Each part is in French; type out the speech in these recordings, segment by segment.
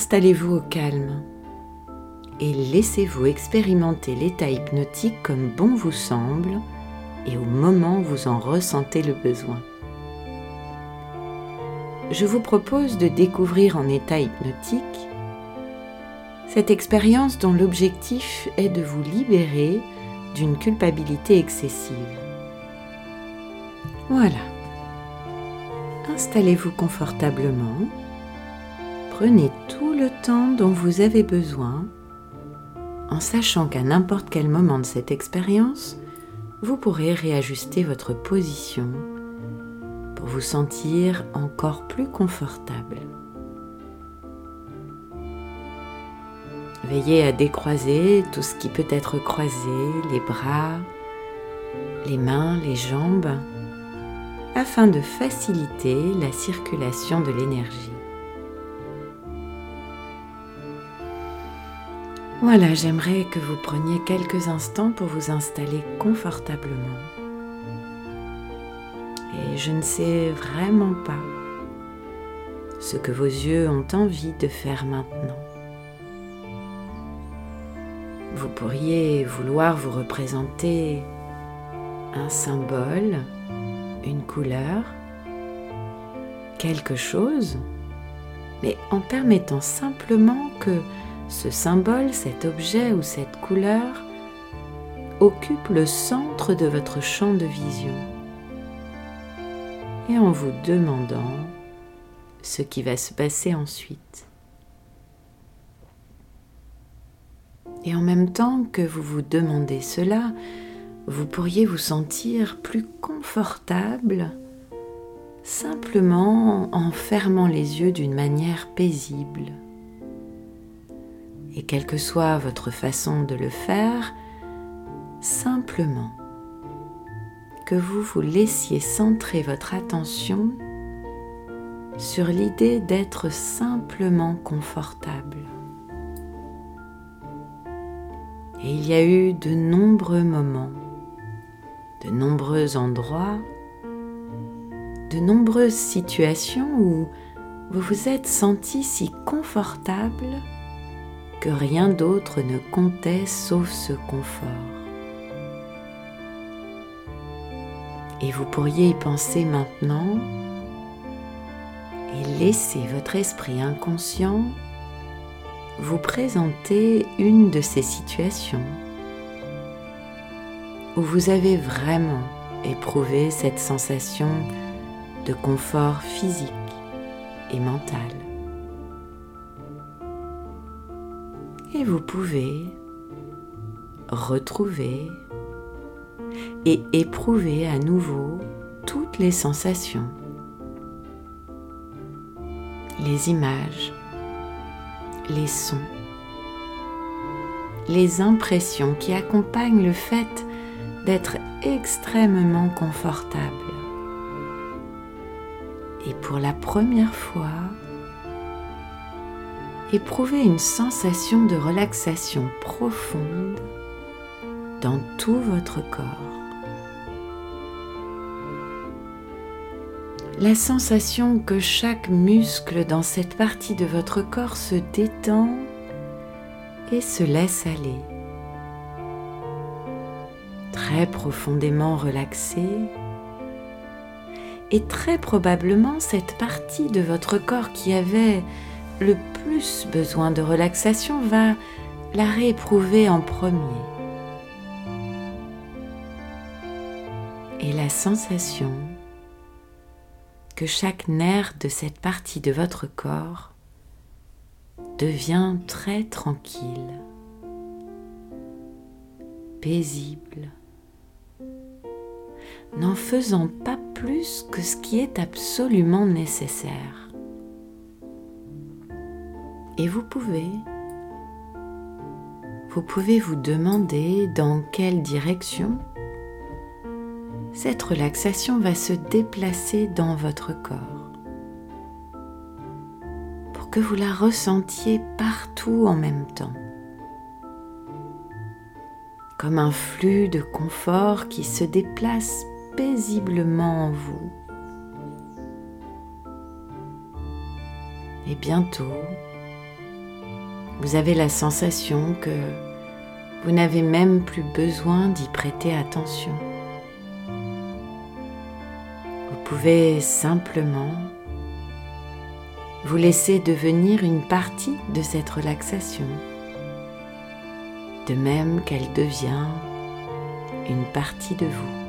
installez-vous au calme et laissez-vous expérimenter l'état hypnotique comme bon vous semble et au moment où vous en ressentez le besoin. Je vous propose de découvrir en état hypnotique cette expérience dont l'objectif est de vous libérer d'une culpabilité excessive. Voilà. Installez-vous confortablement Prenez tout le temps dont vous avez besoin en sachant qu'à n'importe quel moment de cette expérience, vous pourrez réajuster votre position pour vous sentir encore plus confortable. Veillez à décroiser tout ce qui peut être croisé, les bras, les mains, les jambes, afin de faciliter la circulation de l'énergie. Voilà, j'aimerais que vous preniez quelques instants pour vous installer confortablement. Et je ne sais vraiment pas ce que vos yeux ont envie de faire maintenant. Vous pourriez vouloir vous représenter un symbole, une couleur, quelque chose, mais en permettant simplement que ce symbole, cet objet ou cette couleur occupe le centre de votre champ de vision et en vous demandant ce qui va se passer ensuite. Et en même temps que vous vous demandez cela, vous pourriez vous sentir plus confortable simplement en fermant les yeux d'une manière paisible. Et quelle que soit votre façon de le faire, simplement que vous vous laissiez centrer votre attention sur l'idée d'être simplement confortable. Et il y a eu de nombreux moments, de nombreux endroits, de nombreuses situations où vous vous êtes senti si confortable que rien d'autre ne comptait sauf ce confort. Et vous pourriez y penser maintenant et laisser votre esprit inconscient vous présenter une de ces situations où vous avez vraiment éprouvé cette sensation de confort physique et mental. Et vous pouvez retrouver et éprouver à nouveau toutes les sensations, les images, les sons, les impressions qui accompagnent le fait d'être extrêmement confortable. Et pour la première fois, éprouvez une sensation de relaxation profonde dans tout votre corps. La sensation que chaque muscle dans cette partie de votre corps se détend et se laisse aller. Très profondément relaxé. Et très probablement cette partie de votre corps qui avait le plus besoin de relaxation va la rééprouver en premier. Et la sensation que chaque nerf de cette partie de votre corps devient très tranquille, paisible, n'en faisant pas plus que ce qui est absolument nécessaire Et vous pouvez vous pouvez vous demander dans quelle direction cette relaxation va se déplacer dans votre corps pour que vous la ressentiez partout en même temps, comme un flux de confort qui se déplace paisiblement en vous. Et bientôt, vous avez la sensation que vous n'avez même plus besoin d'y prêter attention. Vous pouvez simplement vous laisser devenir une partie de cette relaxation, de même qu'elle devient une partie de vous.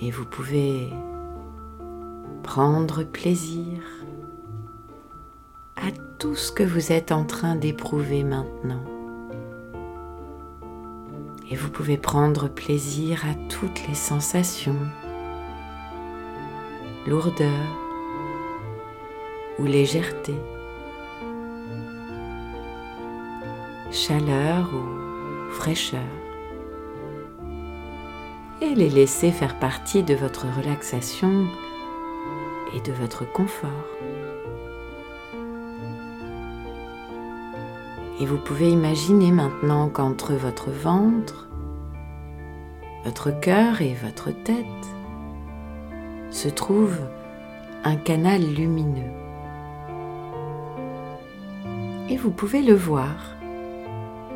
Et vous pouvez prendre plaisir à tout ce que vous êtes en train d'éprouver maintenant. Et vous pouvez prendre plaisir à toutes les sensations, lourdeur ou légèreté, chaleur ou fraîcheur, et les laisser faire partie de votre relaxation et de votre confort. Et vous pouvez imaginer maintenant qu'entre votre ventre, votre cœur et votre tête se trouve un canal lumineux. Et vous pouvez le voir.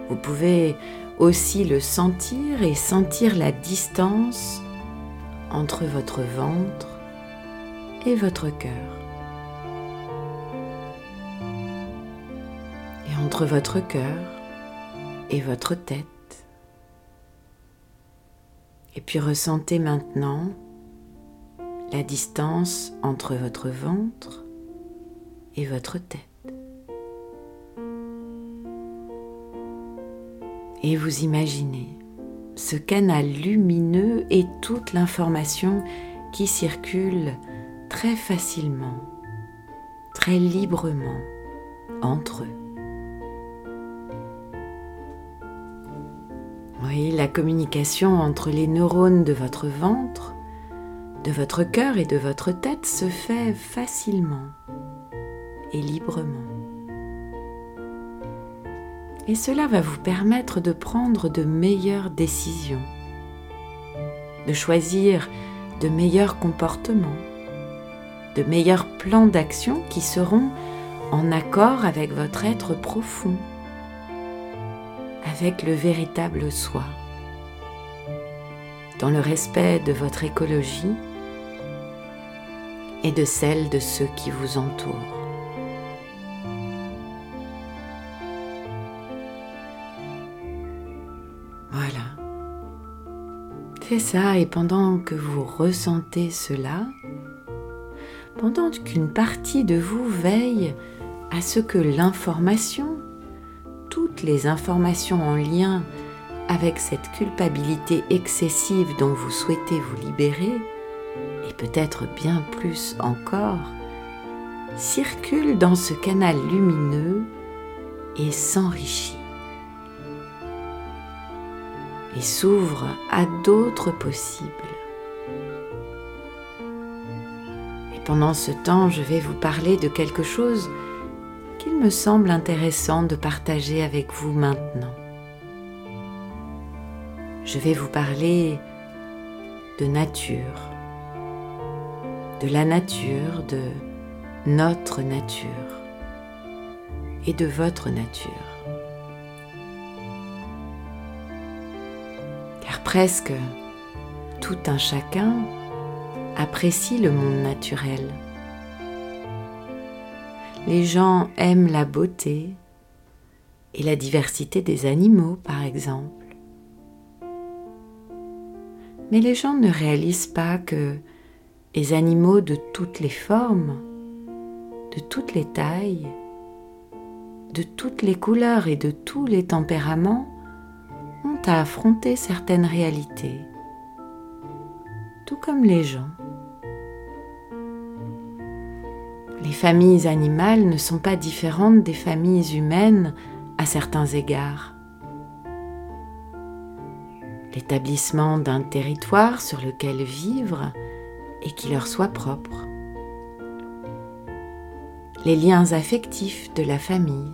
Vous pouvez aussi le sentir et sentir la distance entre votre ventre et votre cœur. Entre votre cœur et votre tête. Et puis ressentez maintenant la distance entre votre ventre et votre tête. Et vous imaginez ce canal lumineux et toute l'information qui circule très facilement, très librement entre eux. La communication entre les neurones de votre ventre, de votre cœur et de votre tête se fait facilement et librement. Et cela va vous permettre de prendre de meilleures décisions, de choisir de meilleurs comportements, de meilleurs plans d'action qui seront en accord avec votre être profond avec le véritable soi, dans le respect de votre écologie et de celle de ceux qui vous entourent. Voilà. Faites ça et pendant que vous ressentez cela, pendant qu'une partie de vous veille à ce que l'information les informations en lien avec cette culpabilité excessive dont vous souhaitez vous libérer, et peut-être bien plus encore, circulent dans ce canal lumineux et s'enrichit et s'ouvre à d'autres possibles. Et pendant ce temps, je vais vous parler de quelque chose qu'il me semble intéressant de partager avec vous maintenant. Je vais vous parler de nature, de la nature, de notre nature et de votre nature. Car presque tout un chacun apprécie le monde naturel les gens aiment la beauté et la diversité des animaux, par exemple. Mais les gens ne réalisent pas que les animaux de toutes les formes, de toutes les tailles, de toutes les couleurs et de tous les tempéraments ont à affronter certaines réalités, tout comme les gens. Les familles animales ne sont pas différentes des familles humaines à certains égards. L'établissement d'un territoire sur lequel vivre et qui leur soit propre. Les liens affectifs de la famille.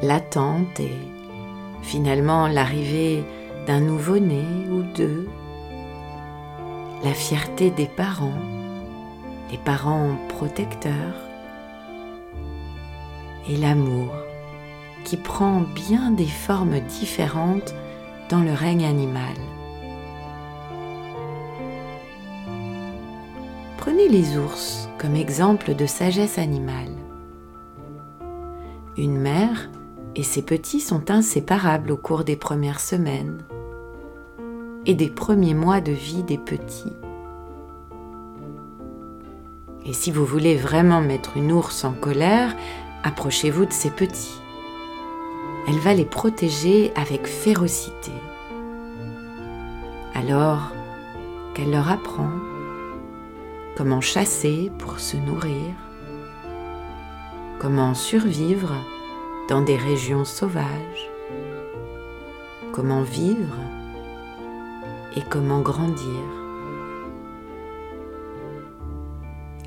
L'attente et finalement l'arrivée d'un nouveau-né ou deux. La fierté des parents, les parents protecteurs. Et l'amour qui prend bien des formes différentes dans le règne animal. Prenez les ours comme exemple de sagesse animale. Une mère et ses petits sont inséparables au cours des premières semaines et des premiers mois de vie des petits. Et si vous voulez vraiment mettre une ours en colère, approchez-vous de ses petits. Elle va les protéger avec férocité. Alors qu'elle leur apprend comment chasser pour se nourrir, comment survivre dans des régions sauvages, comment vivre et comment grandir.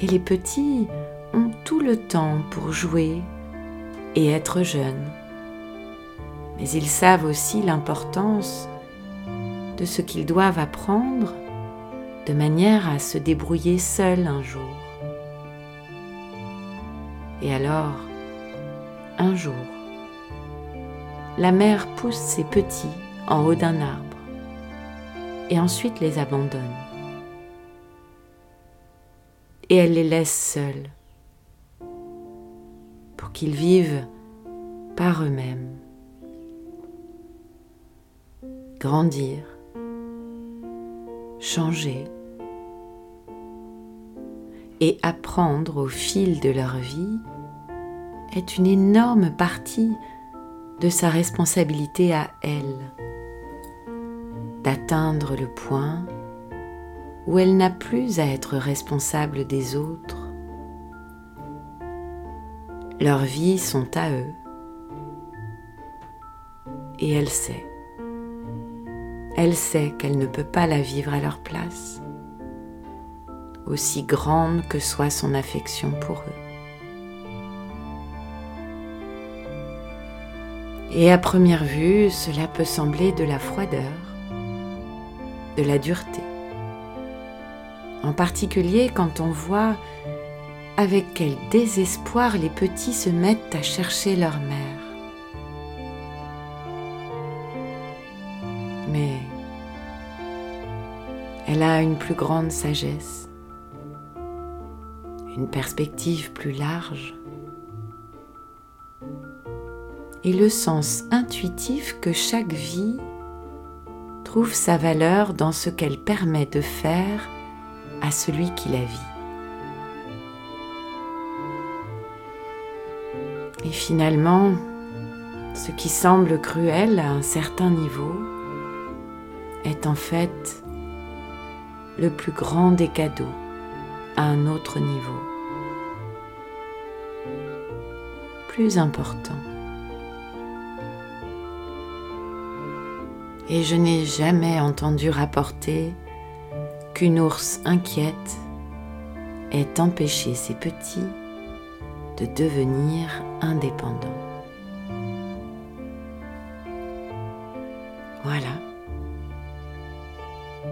Et les petits ont tout le temps pour jouer et être jeunes, mais ils savent aussi l'importance de ce qu'ils doivent apprendre de manière à se débrouiller seuls un jour. Et alors, un jour, la mère pousse ses petits en haut d'un arbre et ensuite les abandonne. Et elle les laisse seuls pour qu'ils vivent par eux-mêmes, grandir, changer et apprendre au fil de leur vie est une énorme partie de sa responsabilité à elle, d'atteindre le point où elle n'a plus à être responsable des autres. Leurs vies sont à eux et elle sait. Elle sait qu'elle ne peut pas la vivre à leur place, aussi grande que soit son affection pour eux. Et à première vue, cela peut sembler de la froideur, de la dureté. En particulier quand on voit avec quel désespoir les petits se mettent à chercher leur mère. Mais elle a une plus grande sagesse, une perspective plus large et le sens intuitif que chaque vie trouve sa valeur dans ce qu'elle permet de faire à celui qui la vit. Et finalement, ce qui semble cruel à un certain niveau est en fait le plus grand des cadeaux à un autre niveau, plus important. et je n'ai jamais entendu rapporter qu'une ours inquiète ait empêché ses petits de devenir indépendants. Voilà.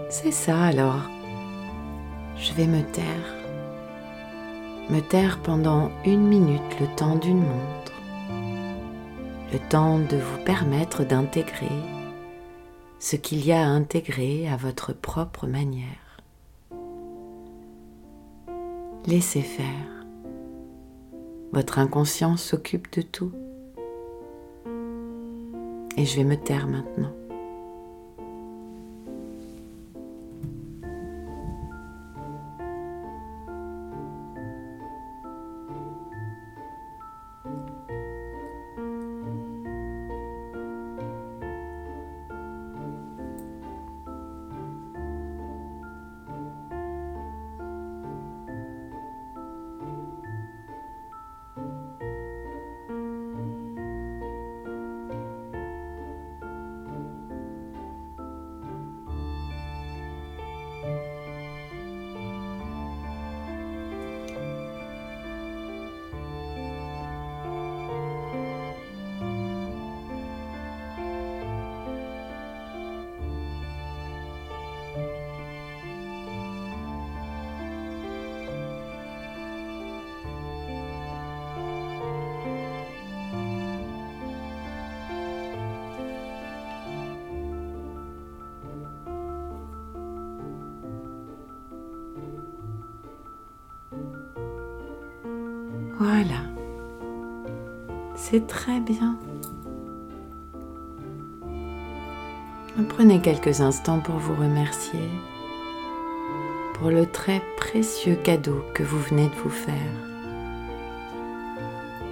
C'est ça alors. Je vais me taire. Me taire pendant une minute le temps d'une montre. Le temps de vous permettre d'intégrer ce qu'il y a à intégrer à votre propre manière. Laissez faire. Votre inconscience s'occupe de tout. Et je vais me taire maintenant. Voilà. C'est très bien. Prenez quelques instants pour vous remercier pour le très précieux cadeau que vous venez de vous faire.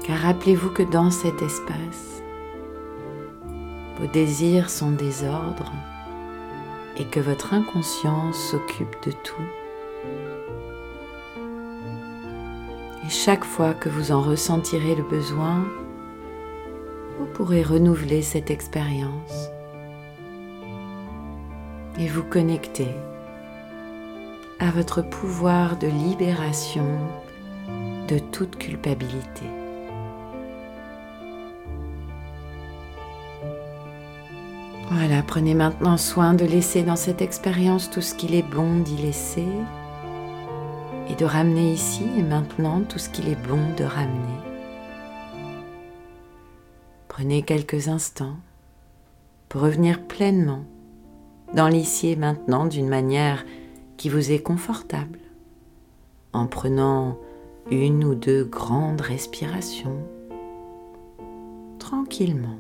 Car rappelez-vous que dans cet espace, vos désirs sont des ordres et que votre inconscience s'occupe de tout. Chaque fois que vous en ressentirez le besoin, vous pourrez renouveler cette expérience et vous connecter à votre pouvoir de libération de toute culpabilité. Voilà, prenez maintenant soin de laisser dans cette expérience tout ce qu'il est bon d'y laisser et de ramener ici et maintenant tout ce qu'il est bon de ramener. Prenez quelques instants pour revenir pleinement dans l'ici et maintenant d'une manière qui vous est confortable, en prenant une ou deux grandes respirations, tranquillement,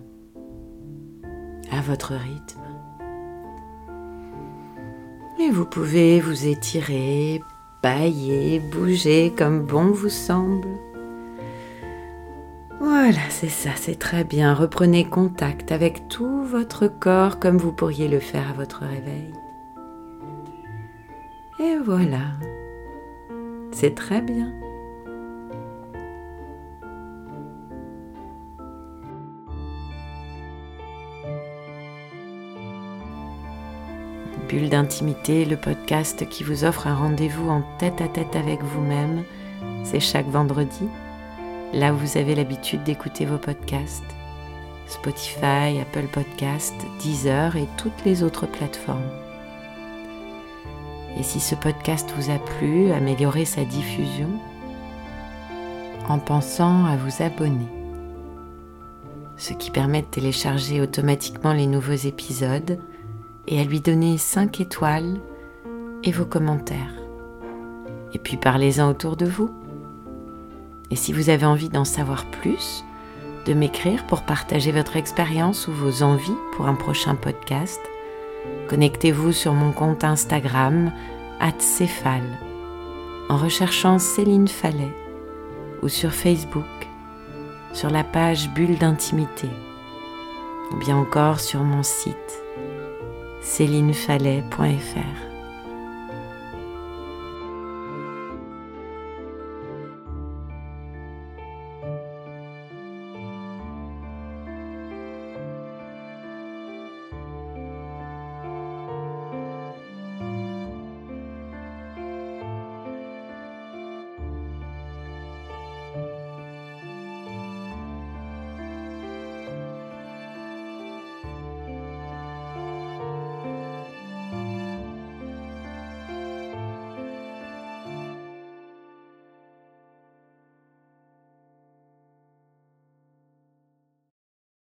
à votre rythme. Et vous pouvez vous étirer, bailler, bouger comme bon vous semble. Voilà, c'est ça, c'est très bien. Reprenez contact avec tout votre corps comme vous pourriez le faire à votre réveil. Et voilà, c'est très bien. D'intimité, le podcast qui vous offre un rendez-vous en tête à tête avec vous-même, c'est chaque vendredi là où vous avez l'habitude d'écouter vos podcasts. Spotify, Apple Podcasts, Deezer et toutes les autres plateformes. Et si ce podcast vous a plu, améliorez sa diffusion en pensant à vous abonner, ce qui permet de télécharger automatiquement les nouveaux épisodes et à lui donner 5 étoiles et vos commentaires. Et puis parlez-en autour de vous. Et si vous avez envie d'en savoir plus, de m'écrire pour partager votre expérience ou vos envies pour un prochain podcast, connectez-vous sur mon compte Instagram @céphale en recherchant Céline Fallet ou sur Facebook sur la page Bulle d'intimité ou bien encore sur mon site célinefallet.fr.